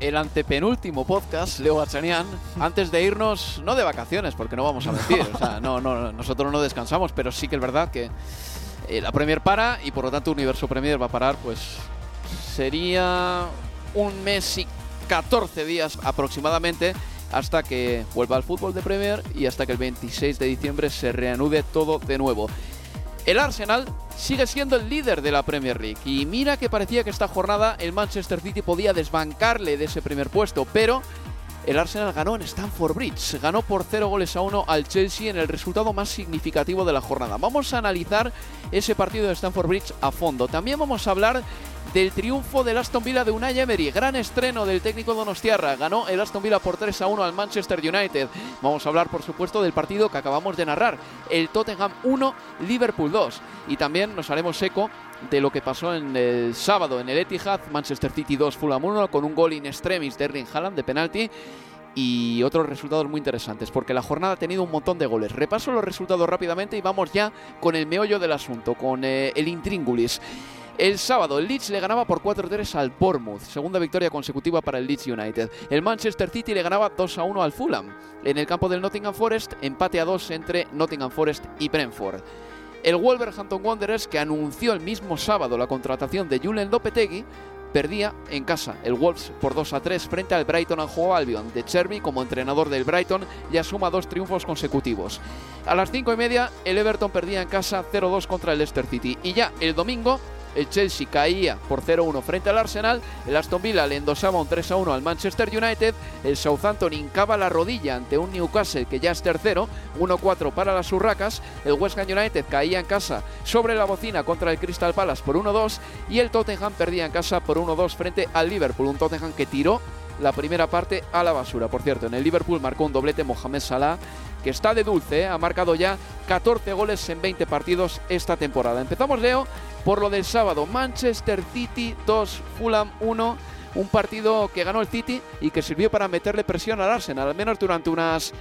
el antepenúltimo podcast, Leo Bachanian, antes de irnos, no de vacaciones, porque no vamos a mentir, o sea, no, no, nosotros no descansamos, pero sí que es verdad que eh, la Premier para y por lo tanto Universo Premier va a parar, pues sería un mes y 14 días aproximadamente hasta que vuelva al fútbol de Premier y hasta que el 26 de diciembre se reanude todo de nuevo. El Arsenal sigue siendo el líder de la Premier League y mira que parecía que esta jornada el Manchester City podía desbancarle de ese primer puesto, pero el Arsenal ganó en Stamford Bridge, ganó por 0 goles a 1 al Chelsea en el resultado más significativo de la jornada. Vamos a analizar ese partido de Stamford Bridge a fondo. También vamos a hablar del triunfo del Aston Villa de Unai Emery, gran estreno del técnico Donostiarra. Ganó el Aston Villa por 3 a 1 al Manchester United. Vamos a hablar, por supuesto, del partido que acabamos de narrar, el Tottenham 1, Liverpool 2. Y también nos haremos eco de lo que pasó en el sábado en el Etihad, Manchester City 2, Fulham 1, con un gol in extremis de Erling Haaland de penalti y otros resultados muy interesantes, porque la jornada ha tenido un montón de goles. Repaso los resultados rápidamente y vamos ya con el meollo del asunto, con eh, el intríngulis. El sábado, el Leeds le ganaba por 4-3 al Bournemouth, segunda victoria consecutiva para el Leeds United. El Manchester City le ganaba 2-1 al Fulham. En el campo del Nottingham Forest, empate a 2 entre Nottingham Forest y Brentford. El Wolverhampton Wanderers, que anunció el mismo sábado la contratación de Julen Lopetegui, perdía en casa el Wolves por 2 a 3 frente al Brighton and Hove Albion. De Cherby, como entrenador del Brighton, ya suma dos triunfos consecutivos. A las 5 y media, el Everton perdía en casa 0-2 contra el Leicester City. Y ya el domingo, el Chelsea caía por 0-1 frente al Arsenal, el Aston Villa le endosaba un 3-1 al Manchester United, el Southampton hincaba la rodilla ante un Newcastle que ya es tercero, 1-4 para las Urracas, el West Ham United caía en casa sobre la bocina contra el Crystal Palace por 1-2 y el Tottenham perdía en casa por 1-2 frente al Liverpool, un Tottenham que tiró la primera parte a la basura. Por cierto, en el Liverpool marcó un doblete Mohamed Salah que está de dulce, ¿eh? ha marcado ya 14 goles en 20 partidos esta temporada. Empezamos, Leo, por lo del sábado. Manchester City 2, Fulham 1. Un partido que ganó el City y que sirvió para meterle presión al Arsenal, al menos durante unas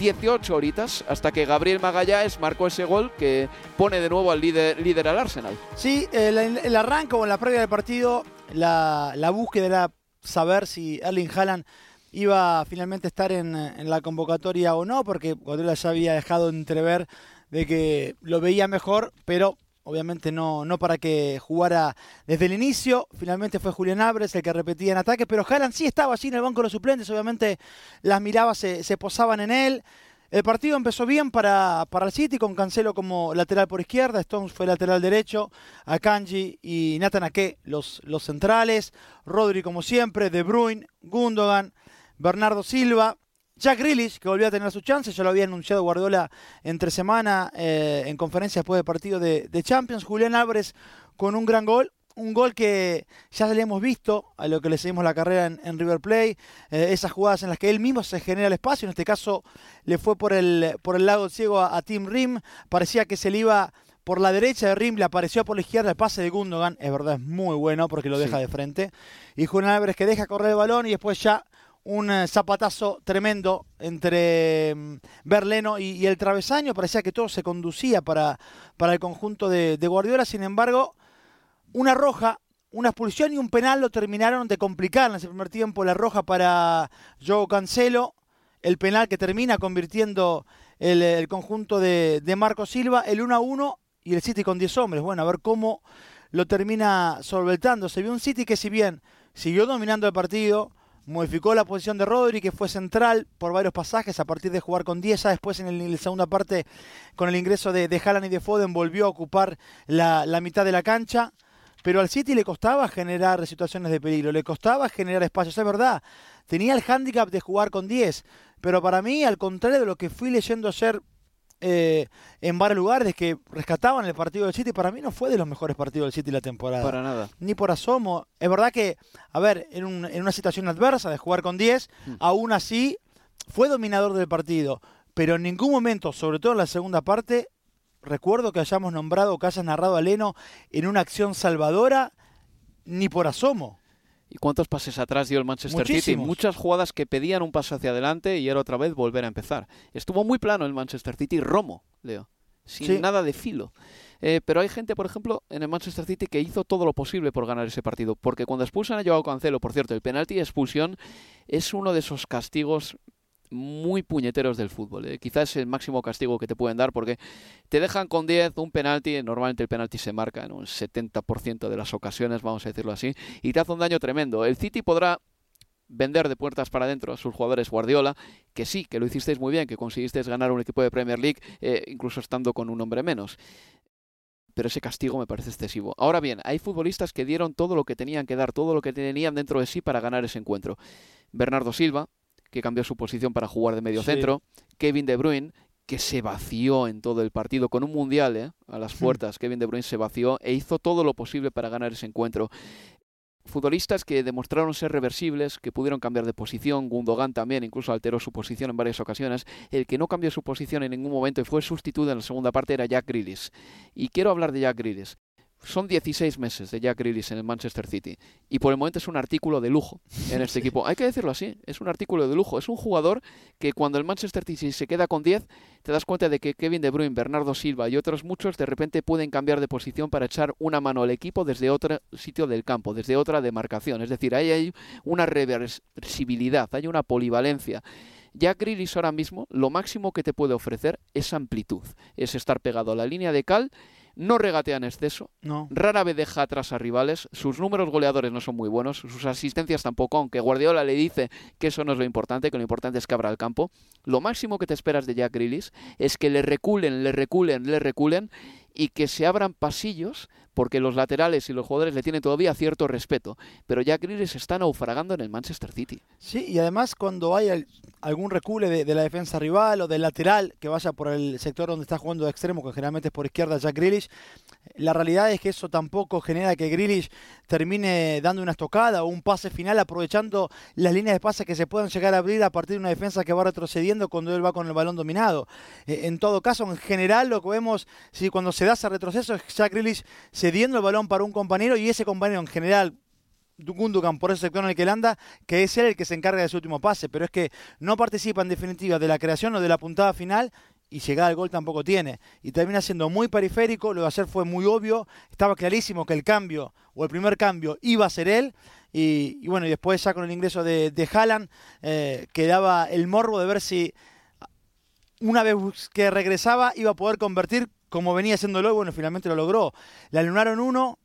18 horitas, hasta que Gabriel Magallanes marcó ese gol que pone de nuevo al líder, líder al Arsenal. Sí, el, el o en la previa del partido, la, búsqueda era saber si Erling Haaland iba finalmente a estar en, en, la convocatoria o no, porque Guardiola ya había dejado entrever de que lo veía mejor, pero obviamente no, no para que jugara desde el inicio. Finalmente fue Julián Álvarez el que repetía en ataque, pero Haaland sí estaba allí en el banco de los suplentes, obviamente las miradas se, se posaban en él. El partido empezó bien para, para el City, con Cancelo como lateral por izquierda, Stones fue lateral derecho, Akanji y Nathan Ake los, los centrales, Rodri como siempre, De Bruyne, Gundogan, Bernardo Silva, Jack Grealish, que volvió a tener su chance, ya lo había anunciado Guardiola entre semana eh, en conferencia después del partido de, de, Champions. Julián Álvarez con un gran gol, un gol que ya le hemos visto a lo que le seguimos la carrera en, en River Plate, eh, esas jugadas en las que él mismo se genera el espacio, en este caso le fue por el, por el lado ciego a, a Tim Rim, parecía que se le iba por la derecha de Rim, le apareció por la izquierda el pase de Gundogan, es verdad, es muy bueno porque lo deja sí. de frente, y Julián Álvarez que deja correr el balón y después ya un eh, zapatazo tremendo entre mm, Berleno y, el travesaño. Parecía que todo se conducía para, para el conjunto de, Guardiola. Sin embargo, una roja, una expulsión y un penal lo terminaron de complicar en ese primer tiempo. La roja para Joe Cancelo, el penal que termina convirtiendo el, el conjunto de, de Marco Silva, el 1 a 1 y el City con 10 hombres. Bueno, a ver cómo lo termina solventando. Se vio un City que si bien siguió dominando el partido, modificó la posición de Rodri, que fue central por varios pasajes a partir de jugar con 10. Ya después en, el, en la segunda parte, con el ingreso de, de Haaland y de Foden, volvió a ocupar la, la mitad de la cancha. Pero al City le costaba generar situaciones de peligro, le costaba generar espacios, es verdad. Tenía el hándicap de jugar con 10, pero para mí, al contrario de lo que fui leyendo ayer eh, en varios lugares que rescataban el partido del City, para mí no fue de los mejores partidos del City la temporada. Para nada. Ni por asomo. Es verdad que, a ver, en, un- en una situación adversa de jugar con 10, Mm. aún así fue dominador del partido. Pero en ningún momento, sobre todo en la segunda parte, recuerdo que hayamos nombrado o que hayas narrado a Leno en una acción salvadora, ni por asomo. ¿Y cuántos pases atrás dio el Manchester City? Muchísimos. Muchas jugadas que pedían un paso hacia adelante y era otra vez volver a empezar. Estuvo muy plano el Manchester City, Romo, Leo. Sin Sí. nada de filo. Eh, pero hay gente, por ejemplo, en el Manchester City que hizo todo lo posible por ganar ese partido. Porque cuando expulsan a Joao Cancelo, por cierto, el penalti de expulsión es uno de esos castigos muy puñeteros del fútbol. eh. Quizás el máximo castigo que te pueden dar porque te dejan con 10 un penalti, normalmente el penalti se marca en un 70% de las ocasiones, vamos a decirlo así, y te hace un daño tremendo. El City podrá vender de puertas para adentro a sus jugadores Guardiola, que sí, que lo hicisteis muy bien, que conseguisteis ganar un equipo de Premier League, eh, incluso estando con un hombre menos. Pero ese castigo me parece excesivo. Ahora bien, hay futbolistas que dieron todo lo que tenían que dar, todo lo que tenían dentro de sí para ganar ese encuentro. Bernardo Silva, que cambió su posición para jugar de medio Sí. centro. Kevin De Bruyne, que se vació en todo el partido con un mundial ¿eh? a las Hmm. puertas. Kevin De Bruyne se vació e hizo todo lo posible para ganar ese encuentro. Futbolistas que demostraron ser reversibles, que pudieron cambiar de posición. Gundogan también incluso alteró su posición en varias ocasiones. El que no cambió su posición en ningún momento y fue sustituido en la segunda parte era Jack Grealish. Y quiero hablar de Jack Grealish. Son 16 meses de Jack Grealish en el Manchester City y por el momento es un artículo de lujo en este equipo. Hay que decirlo así, es un artículo de lujo. Es un jugador que cuando el Manchester City se queda con 10, te das cuenta de que Kevin De Bruyne, Bernardo Silva y otros muchos de repente pueden cambiar de posición para echar una mano al equipo desde otro sitio del campo, desde otra demarcación. Es decir, ahí hay una reversibilidad, hay una polivalencia. Jack Grealish ahora mismo lo máximo que te puede ofrecer es amplitud, es estar pegado a la línea de cal, no regatea en exceso, No. rara vez deja atrás a rivales, sus números goleadores no son muy buenos, sus asistencias tampoco, aunque Guardiola le dice que eso no es lo importante, que lo importante es que abra el campo. Lo máximo que te esperas de Jack Grealish es que le reculen, le reculen, le reculen y que se abran pasillos porque los laterales y los jugadores le tienen todavía cierto respeto, pero Jack Grealish está naufragando en el Manchester City. Sí, y además cuando hay al- algún recule de, de la defensa rival o del lateral que vaya por el sector donde está jugando de extremo, que generalmente es por izquierda Jack Grealish, la realidad es que eso tampoco genera que Grealish termine dando una estocada o un pase final aprovechando las líneas de pase que se puedan llegar a abrir a partir de una defensa que va retrocediendo cuando él va con el balón dominado. Eh, en todo caso, en general lo que vemos, si cuando se da ese retroceso es Jack Grealish cediendo el balón para un compañero y ese compañero en general Gundogan por ese sector en el que él anda, que es él el que se encarga de su último pase, pero es que no participa en definitiva de la creación o de la puntada final y llegada al gol tampoco tiene. Y termina siendo muy periférico, lo de ayer fue muy obvio, estaba clarísimo que el cambio o el primer cambio iba a ser él. Y, bueno, y después ya con el ingreso de, de eh, quedaba el morbo de ver si una vez que regresaba iba a poder convertir como venía haciéndolo, y bueno, finalmente lo logró. Le alunaron uno,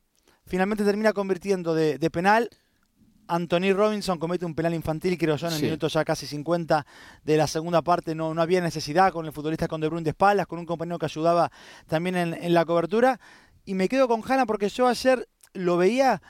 finalmente termina convirtiendo de penal. Anthony Robinson comete un penal infantil, creo yo, en el Sí. minuto ya casi 50 de la segunda parte. No, no había necesidad con el futbolista con De Bruyne de espaldas, con un compañero que ayudaba también en, en la cobertura. Y me quedo con Hanna porque yo ayer lo veía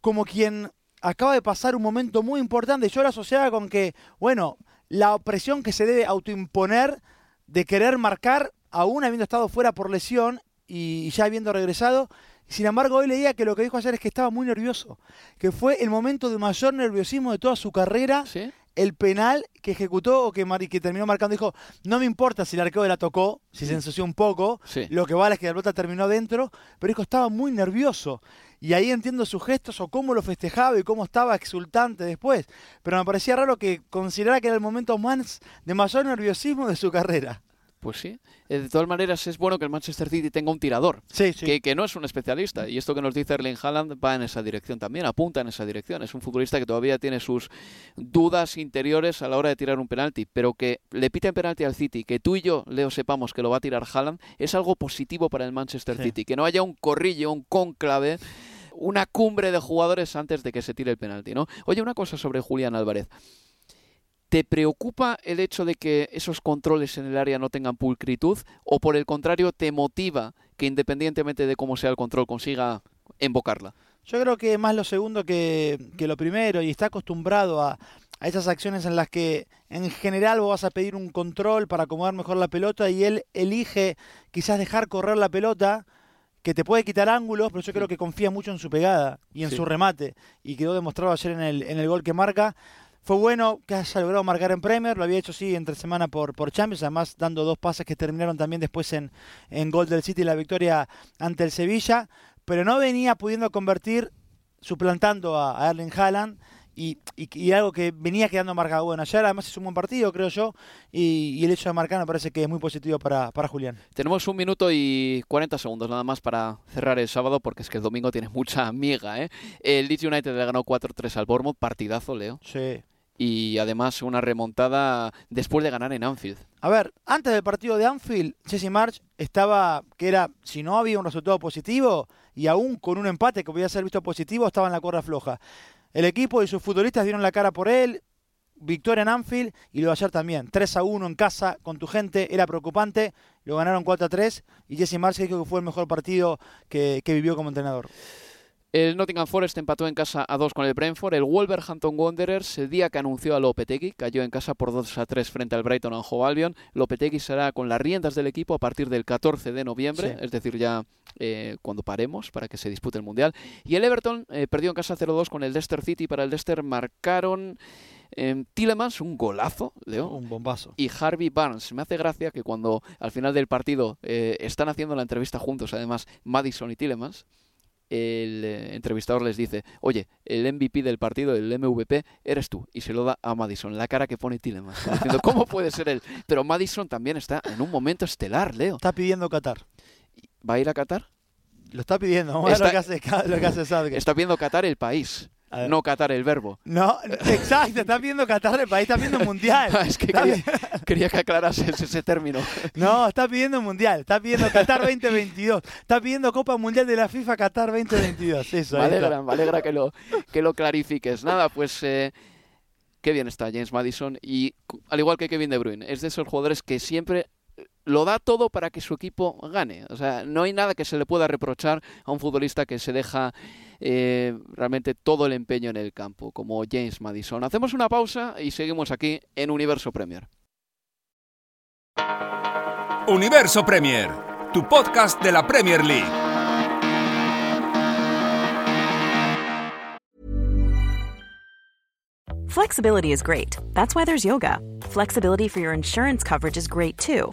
como quien acaba de pasar un momento muy importante. Yo lo asociaba con que, bueno, la presión que se debe autoimponer de querer marcar, aún habiendo estado fuera por lesión y ya habiendo regresado. Sin embargo, hoy leía que lo que dijo ayer es que estaba muy nervioso, que fue el momento de mayor nerviosismo de toda su carrera, ¿Sí? el penal que ejecutó o que, mar- que terminó marcando. Dijo, no me importa si el arquero la tocó, si se ensució un poco, Sí. lo que vale es que la pelota terminó dentro, pero dijo, estaba muy nervioso. y ahí entiendo sus gestos o cómo lo festejaba y cómo estaba exultante después. Pero me parecía raro que considerara que era el momento más de mayor nerviosismo de su carrera. Pues sí. Eh, de todas maneras, es bueno que el Manchester City tenga un tirador, Sí, sí. que, que no es un especialista. Y esto que nos dice Erling Haaland va en esa dirección también, apunta en esa dirección. Es un futbolista que todavía tiene sus dudas interiores a la hora de tirar un penalti, pero que le piten penalti al City, que tú y yo, Leo, sepamos que lo va a tirar Haaland, es algo positivo para el Manchester Sí. City. Que no haya un corrillo, un cónclave, una cumbre de jugadores antes de que se tire el penalti, ¿no? Oye, una cosa sobre Julián Álvarez. ¿Te preocupa el hecho de que esos controles en el área no tengan pulcritud? ¿O por el contrario te motiva que independientemente de cómo sea el control consiga embocarla? Yo creo que más lo segundo que, que lo primero y está acostumbrado a, a esas acciones en las que en general vos vas a pedir un control para acomodar mejor la pelota y él elige quizás dejar correr la pelota que te puede quitar ángulos, pero yo creo que confía mucho en su pegada y en Sí. su remate y quedó demostrado ayer en el, en el gol que marca. Fue bueno que haya logrado marcar en Premier, lo había hecho sí entre semana por, por Champions, además dando dos pases que terminaron también después en, en gol del City la victoria ante el Sevilla, pero no venía pudiendo convertir suplantando a, a Erling Haaland y, y- y algo que venía quedando marcado. Bueno, ayer además es un buen partido, creo yo, y, y el hecho de marcar me parece que es muy positivo para, para Julián. Tenemos un minuto y 40 segundos nada más para cerrar el sábado porque es que el domingo tiene mucha miga. ¿eh? El Leeds United le ganó 4-3 al Bournemouth, partidazo, Leo. Sí. Y además una remontada después de ganar en Anfield. A ver, antes del partido de Anfield, Jesse March estaba, que era, si no había un resultado positivo, y aún con un empate que podía ser visto positivo, estaba en la cuerda floja. El equipo y sus futbolistas dieron la cara por él, victoria en Anfield, y lo de ayer también. 3 a 1 en casa con tu gente, era preocupante, lo ganaron 4 a 3, y Jesse March dijo que fue el mejor partido que vivió como entrenador. El Nottingham Forest empató en casa a 2 con el Brentford. El Wolverhampton Wanderers, el día que anunció a Lopetegui, cayó en casa por 2 a 3 frente al Brighton and Hove Albion. Lopetegui será con las riendas del equipo a partir del 14 de noviembre, Sí. es decir, ya eh, cuando paremos para que se dispute el Mundial. Y el Everton eh, perdió en casa 0-2 con el Leicester City. Para el Leicester marcaron eh, Tielemans, un golazo, Leo. Un bombazo. y Harvey Barnes. Me hace gracia que cuando al final del partido eh, están haciendo la entrevista juntos, además Madison y Tillemans, el eh, entrevistador les dice, oye, el MVP del partido, el MVP, eres tú. Y se lo da a Madison, la cara que pone Tillemans. Diciendo, ¿cómo puede ser él? Pero Madison también está en un momento estelar, Leo. Está pidiendo Qatar. ¿Va a ir a Qatar? Lo está pidiendo. Vamos a ver lo que Está- hace, lo que hace Southgate. Está viendo Qatar el país. No Qatar el verbo. No, exacto, está viendo Qatar el país, está viendo mundial. es que quería, quería que aclarases ese término. No, está pidiendo mundial, está pidiendo Qatar 2022, está pidiendo Copa Mundial de la FIFA Qatar 2022. Eso, Me alegra, me alegra que lo, que lo clarifiques. Nada, pues eh, qué bien está James Madison y al igual que Kevin De Bruyne, es de esos jugadores que siempre lo da todo para que su equipo gane. O sea, no hay nada que se le pueda reprochar a un futbolista que se deja eh, realmente todo el empeño en el campo, como James Madison. Hacemos una pausa y seguimos aquí en Universo Premier. Universo Premier, tu podcast de la Premier League. Flexibility is great. That's why there's yoga. Flexibility for your insurance coverage is great too.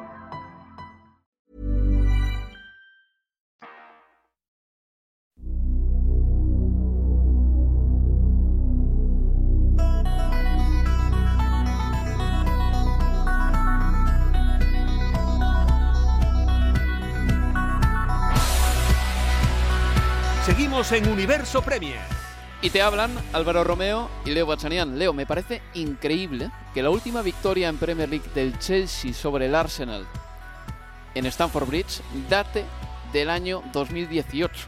En Universo Premier. Y te hablan Álvaro Romeo y Leo Bachanian. Leo, me parece increíble que la última victoria en Premier League del Chelsea sobre el Arsenal en Stamford Bridge date del año 2018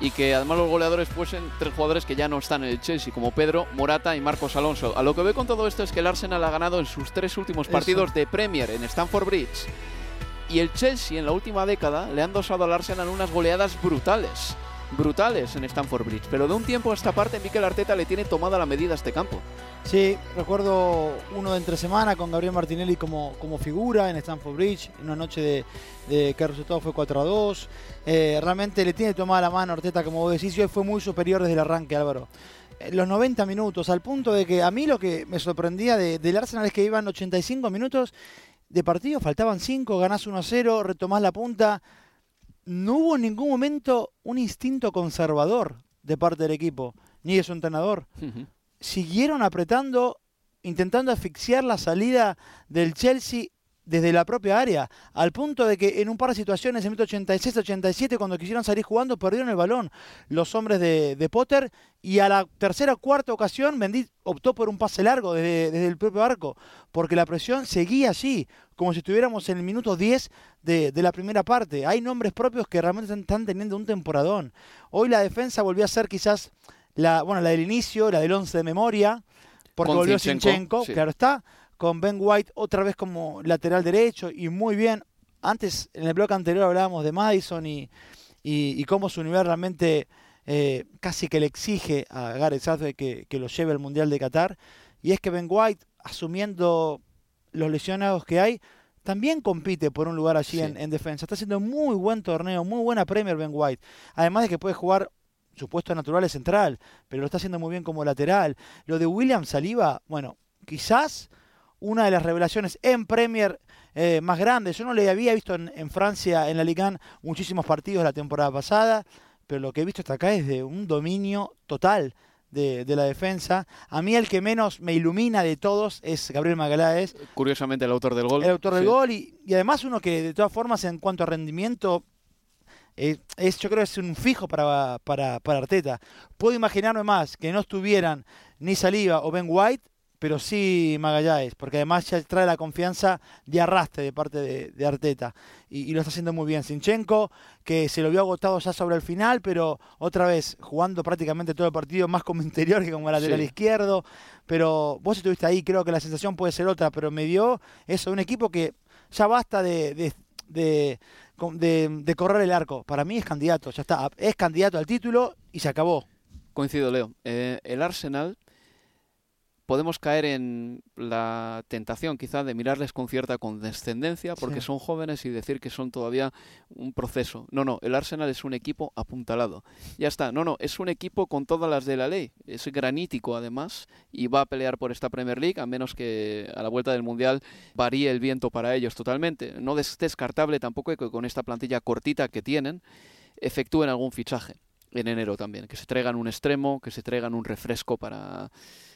y que además los goleadores fuesen tres jugadores que ya no están en el Chelsea, como Pedro, Morata y Marcos Alonso. A lo que veo con todo esto es que el Arsenal ha ganado en sus tres últimos partidos de Premier en Stamford Bridge. Y el Chelsea en la última década le han dosado al Arsenal unas goleadas brutales brutales en Stamford Bridge, pero de un tiempo a esta parte Mikel Arteta le tiene tomada la medida a este campo. Sí, recuerdo uno de entre semana con Gabriel Martinelli como, como figura en Stamford Bridge, una noche de, que el resultado fue 4 a 2. Eh, realmente le tiene tomada la mano Arteta, como vos decís, y hoy fue muy superior desde el arranque, Álvaro. Eh, Los 90 minutos, al punto de que a mí lo que me sorprendía de- del Arsenal es que iban 85 minutos de partido, faltaban 5, ganás 1 a 0, retomás la punta. No hubo en ningún momento un instinto conservador de parte del equipo, ni de su entrenador. Siguieron apretando, intentando asfixiar la salida del Chelsea desde la propia área, al punto de que en un par de situaciones, en el minuto 86-87, cuando quisieron salir jugando, perdieron el balón los hombres de, de Potter, y a la tercera o cuarta ocasión, Mendy optó por un pase largo desde, desde el propio arco, porque la presión seguía allí, como si estuviéramos en el minuto 10 de, de la primera parte. Hay nombres propios que realmente están, están teniendo un temporadón. Hoy la defensa volvió a ser quizás la, bueno, la del inicio, la del 11 de memoria, porque Con volvió Sinchenko, sí. claro está, con Ben White otra vez como lateral derecho y muy bien. Antes, en el bloque anterior hablábamos de Madison y, y, y cómo su nivel realmente eh, casi que le exige a Gareth Southgate que, que lo lleve al Mundial de Qatar. Y es que Ben White, asumiendo los lesionados que hay, también compite por un lugar allí Sí. en, en defensa. Está haciendo muy buen torneo, muy buena Premier Ben White. Además de que puede jugar su puesto natural es central, pero lo está haciendo muy bien como lateral. Lo de William Saliba, bueno, quizás una de las revelaciones en Premier eh, más grandes. Yo no le había visto en, en Francia, en la Ligue 1, muchísimos partidos la temporada pasada, pero lo que he visto hasta acá es de un dominio total de, de la defensa. A mí el que menos me ilumina de todos es Gabriel Magaláes, Curiosamente el autor del gol. el autor del Sí. gol y, y además uno que de todas formas en cuanto a rendimiento eh, es yo creo que es un fijo para, para, para Arteta. Puedo imaginarme más que no estuvieran ni Saliba o Ben White, pero sí Magallanes, porque además ya trae la confianza de arrastre de parte de, de Arteta y, y lo está haciendo muy bien. Sinchenko, que se lo vio agotado ya sobre el final, pero otra vez jugando prácticamente todo el partido, más como interior que como lateral Sí. izquierdo. Pero vos estuviste ahí, creo que la sensación puede ser otra, pero me dio eso, un equipo que ya basta de, de, de, de- de correr el arco. Para mí es candidato, ya está, es candidato al título y se acabó. Coincido, Leo. Eh, el Arsenal podemos caer en la tentación quizá de mirarles con cierta condescendencia porque Sí. son jóvenes y decir que son todavía un proceso. No, no, el Arsenal es un equipo apuntalado. Ya está, no, no, es un equipo con todas las de la ley. Es granítico además y va a pelear por esta Premier League a menos que a la vuelta del Mundial varíe el viento para ellos totalmente. No es descartable tampoco que con esta plantilla cortita que tienen efectúen algún fichaje en enero también, que se traigan un extremo, que se traigan un refresco para,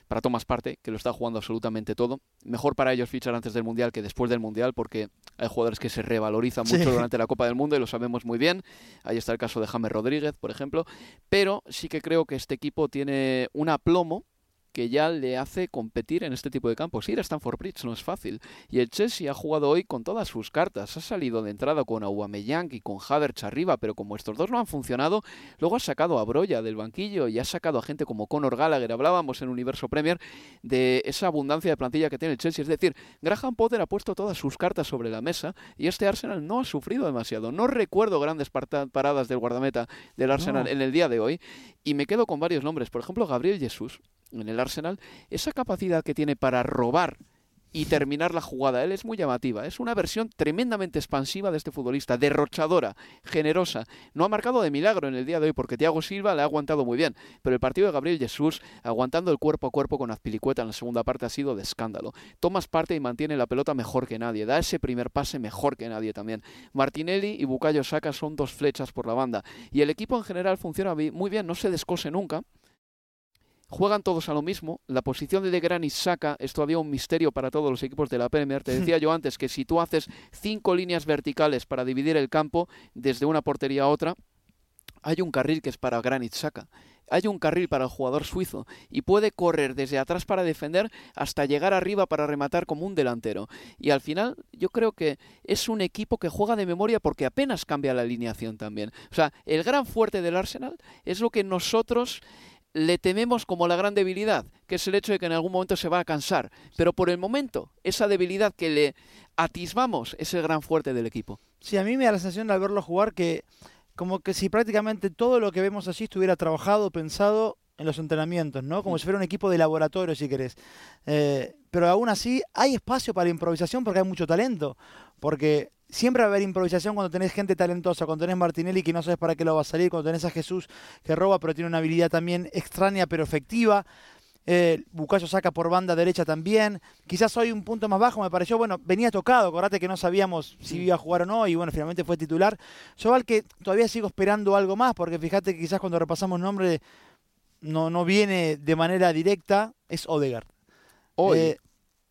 para Thomas Parte, que lo está jugando absolutamente todo. Mejor para ellos fichar antes del Mundial que después del Mundial, porque hay jugadores que se revalorizan Sí. mucho durante la Copa del Mundo y lo sabemos muy bien. Ahí está el caso de James Rodríguez, por ejemplo. Pero sí que creo que este equipo tiene un aplomo que ya le hace competir en este tipo de campos. Ir a Stanford Bridge no es fácil. Y el Chelsea ha jugado hoy con todas sus cartas. Ha salido de entrada con Aubameyang y con Havertz arriba, pero como estos dos no han funcionado, luego ha sacado a Broya del banquillo y ha sacado a gente como Conor Gallagher. Hablábamos en Universo Premier de esa abundancia de plantilla que tiene el Chelsea. Es decir, Graham Potter ha puesto todas sus cartas sobre la mesa y este Arsenal no ha sufrido demasiado. No recuerdo grandes paradas del guardameta del Arsenal en el día de hoy y me quedo con varios nombres. Por ejemplo, Gabriel Jesús en el Arsenal, esa capacidad que tiene para robar y terminar la jugada. Él es muy llamativa. Es una versión tremendamente expansiva de este futbolista, derrochadora, generosa. No ha marcado de milagro en el día de hoy porque Thiago Silva le ha aguantado muy bien. Pero el partido de Gabriel Jesús, aguantando el cuerpo a cuerpo con Azpilicueta en la segunda parte, ha sido de escándalo. Tomas parte y mantiene la pelota mejor que nadie. Da ese primer pase mejor que nadie también. Martinelli y Bucayo Saka son dos flechas por la banda. Y el equipo en general funciona muy bien, no se descose nunca. Juegan todos a lo mismo. La posición de De y Saka es todavía un misterio para todos los equipos de la Premier. Te decía yo antes que si tú haces cinco líneas verticales para dividir el campo desde una portería a otra, hay un carril que es para Granit Saka. Hay un carril para el jugador suizo y puede correr desde atrás para defender hasta llegar arriba para rematar como un delantero. Y al final yo creo que es un equipo que juega de memoria porque apenas cambia la alineación también. O sea, el gran fuerte del Arsenal es lo que nosotros le tememos como la gran debilidad, que es el hecho de que en algún momento se va a cansar. Pero por el momento, esa debilidad que le atisbamos es el gran fuerte del equipo. Sí, a mí me da la sensación al verlo jugar que como que si prácticamente todo lo que vemos allí estuviera trabajado, pensado en los entrenamientos, ¿no? Como si fuera un equipo de laboratorio, si querés. Eh, pero aún así hay espacio para improvisación porque hay mucho talento. Porque siempre va a haber improvisación cuando tenés gente talentosa, cuando tenés Martinelli que no sabes para qué lo va a salir, cuando tenés a Jesús que roba pero tiene una habilidad también extraña pero efectiva. Eh, Bucayo saca por banda derecha también. Quizás hoy un punto más bajo me pareció, bueno, venía tocado, acordate que no sabíamos si iba a jugar o no y bueno, finalmente fue titular. Yo al que todavía sigo esperando algo más porque fíjate que quizás cuando repasamos nombre no, no viene de manera directa, es Odegaard. Hoy. Eh,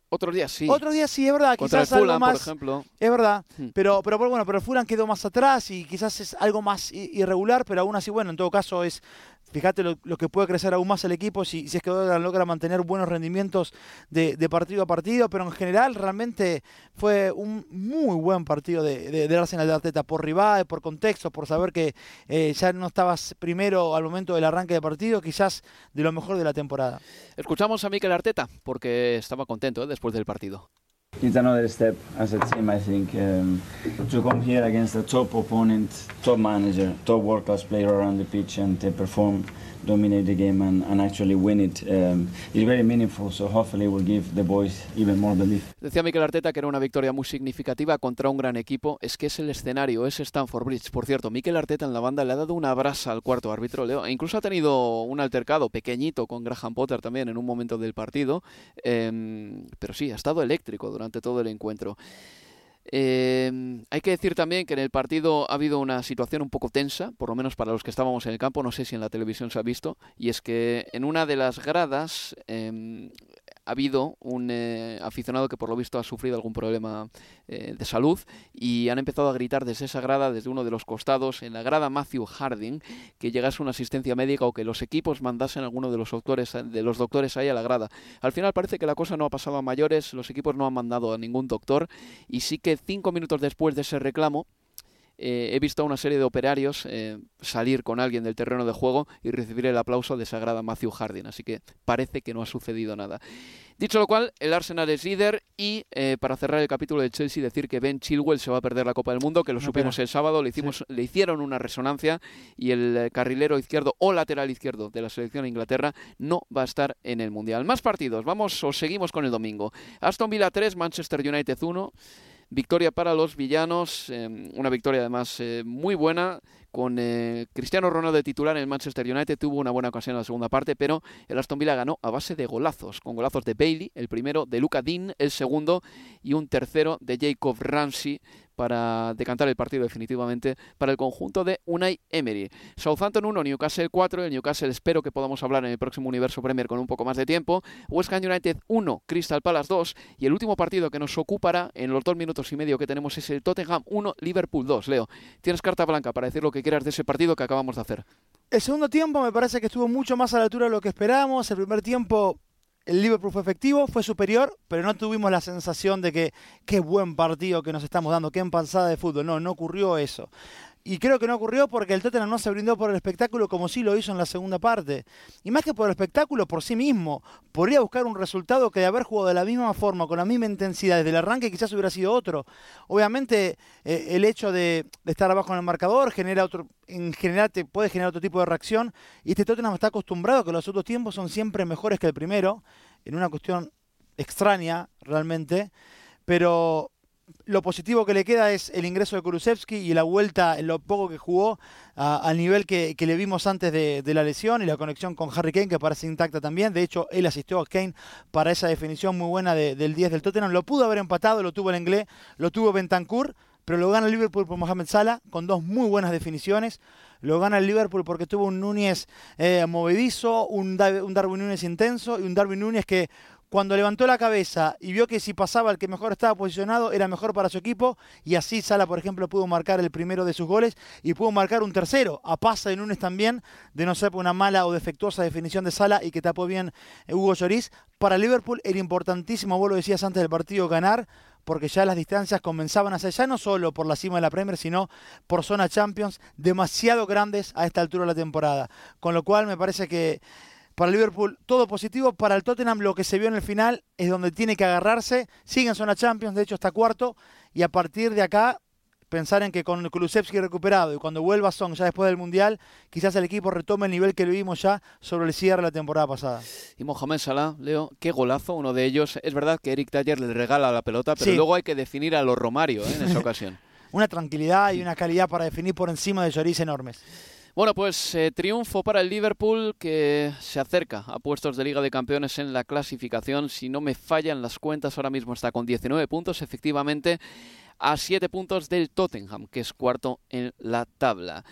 otros días sí. Otros días sí, es verdad. Contra quizás el Fulham, algo más, por ejemplo. Es verdad. Hmm. Pero, pero bueno, pero el Fulham quedó más atrás y quizás es algo más irregular, pero aún así, bueno, en todo caso es Fíjate lo, que puede crecer aún más el equipo si, si es que logra mantener buenos rendimientos de, partido a partido, pero en general realmente fue un muy buen partido de Arsenal de Arteta por rival, por contexto, por saber que eh, ya no estabas primero al momento del arranque de partido, quizás de lo mejor de la temporada. Escuchamos a Mikel Arteta porque estaba contento ¿eh? después del partido. It's another step as a team, I think, um, to come here against a top opponent, top manager, top world class player around the pitch and uh, perform dominate the game and, and actually win it um, is very meaningful. So hopefully will give the boys even more belief. Decía Mikel Arteta que era una victoria muy significativa contra un gran equipo. Es que es el escenario, es Stanford Bridge. Por cierto, Mikel Arteta en la banda le ha dado una brasa al cuarto árbitro. Leo. E incluso ha tenido un altercado pequeñito con Graham Potter también en un momento del partido. Eh, pero sí, ha estado eléctrico durante todo el encuentro. Eh, hay que decir también que en el partido ha habido una situación un poco tensa, por lo menos para los que estábamos en el campo, no sé si en la televisión se ha visto, y es que en una de las gradas eh, ha habido un eh, aficionado que por lo visto ha sufrido algún problema eh, de salud y han empezado a gritar desde esa grada, desde uno de los costados, en la grada Matthew Harding, que llegase una asistencia médica o que los equipos mandasen a alguno de los doctores, de los doctores ahí a la grada. Al final parece que la cosa no ha pasado a mayores, los equipos no han mandado a ningún doctor y sí que cinco minutos después de ese reclamo, eh, he visto a una serie de operarios eh, salir con alguien del terreno de juego y recibir el aplauso de sagrada Matthew Harding, así que parece que no ha sucedido nada. Dicho lo cual, el Arsenal es líder y eh, para cerrar el capítulo de Chelsea decir que Ben Chilwell se va a perder la Copa del Mundo, que lo supimos el sábado, le, hicimos, le hicieron una resonancia y el carrilero izquierdo o lateral izquierdo de la selección de Inglaterra no va a estar en el Mundial. Más partidos, vamos o seguimos con el domingo. Aston Villa 3, Manchester United 1. Victoria para los villanos, em, una victoria además eh, muy buena con eh, Cristiano Ronaldo de titular en el Manchester United. Tuvo una buena ocasión en la segunda parte, pero el Aston Villa ganó a base de golazos, con golazos de Bailey, el primero, de Luca Dean, el segundo, y un tercero de Jacob Ramsey para decantar el partido definitivamente para el conjunto de Unai Emery. Southampton 1, Newcastle 4. El Newcastle espero que podamos hablar en el próximo Universo Premier con un poco más de tiempo. West Ham United 1, Crystal Palace 2. Y el último partido que nos ocupará en los dos minutos y medio que tenemos es el Tottenham 1, Liverpool 2. Leo, tienes carta blanca para decir lo que quieras de ese partido que acabamos de hacer. El segundo tiempo me parece que estuvo mucho más a la altura de lo que esperábamos. El primer tiempo el Liverpool fue efectivo, fue superior, pero no tuvimos la sensación de que qué buen partido que nos estamos dando, qué empalzada de fútbol. No, no ocurrió eso. Y creo que no ocurrió porque el Tottenham no se brindó por el espectáculo como sí lo hizo en la segunda parte. Y más que por el espectáculo, por sí mismo. Podría buscar un resultado que de haber jugado de la misma forma, con la misma intensidad desde el arranque, quizás hubiera sido otro. Obviamente, eh, el hecho de, estar abajo en el marcador genera otro, en general te puede generar otro tipo de reacción. Y este Tottenham está acostumbrado a que los otros tiempos son siempre mejores que el primero, en una cuestión extraña realmente. Pero lo positivo que le queda es el ingreso de Kulusevski y la vuelta en lo poco que jugó al nivel que, le vimos antes de, la lesión y la conexión con Harry Kane que parece intacta también. De hecho, él asistió a Kane para esa definición muy buena del 10 del Tottenham. Lo pudo haber empatado, lo tuvo el inglés, lo tuvo Bentancur, pero lo gana el Liverpool por Mohamed Salah con dos muy buenas definiciones. Lo gana el Liverpool porque tuvo un Núñez eh, movedizo, un, un Darwin Núñez intenso y un Darwin Núñez que cuando levantó la cabeza y vio que si pasaba el que mejor estaba posicionado era mejor para su equipo y así Sala, por ejemplo, pudo marcar el primero de sus goles y pudo marcar un tercero, a pasa de Núñez también, de no ser una mala o defectuosa definición de Sala y que tapó bien Hugo Lloris. Para Liverpool era importantísimo, vos lo decías antes del partido, ganar, porque ya las distancias comenzaban a ser ya no solo por la cima de la Premier, sino por zona Champions, demasiado grandes a esta altura de la temporada. Con lo cual me parece que para Liverpool todo positivo. Para el Tottenham lo que se vio en el final es donde tiene que agarrarse. Sigue en zona Champions, de hecho está cuarto. Y a partir de acá pensar en que con Kulusevski recuperado y cuando vuelva Son ya después del Mundial, quizás el equipo retome el nivel que vimos ya sobre el cierre de la temporada pasada. Y Mohamed Salah, Leo, qué golazo, uno de ellos. Es verdad que Eric Taller le regala la pelota, pero luego hay que definir a los Romario ¿eh? en esa ocasión. una tranquilidad y una calidad para definir por encima de Lloris enormes. Bueno, pues eh, triunfo para el Liverpool que se acerca a puestos de Liga de Campeones en la clasificación. Si no me fallan las cuentas, ahora mismo está con 19 puntos, efectivamente, a 7 puntos del Tottenham, que es cuarto en la tabla.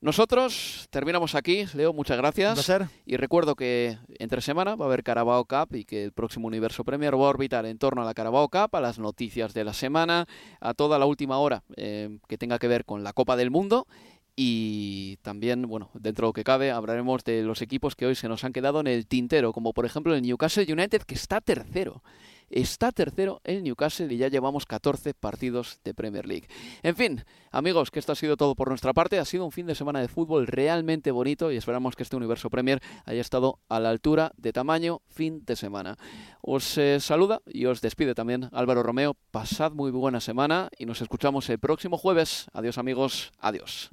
Nosotros terminamos aquí. Leo, muchas gracias. Y recuerdo que entre semana va a haber Carabao Cup y que el próximo Universo Premier va a orbitar en torno a la Carabao Cup, a las noticias de la semana, a toda la última hora eh, que tenga que ver con la Copa del Mundo y también, bueno, dentro de lo que cabe, hablaremos de los equipos que hoy se nos han quedado en el tintero, como por ejemplo el Newcastle United, que está tercero. Está tercero el Newcastle y ya llevamos 14 partidos de Premier League. En fin, amigos, que esto ha sido todo por nuestra parte. Ha sido un fin de semana de fútbol realmente bonito y esperamos que este universo Premier haya estado a la altura de tamaño fin de semana. Os eh, saluda y os despide también Álvaro Romeo. Pasad muy buena semana y nos escuchamos el próximo jueves. Adiós amigos, adiós.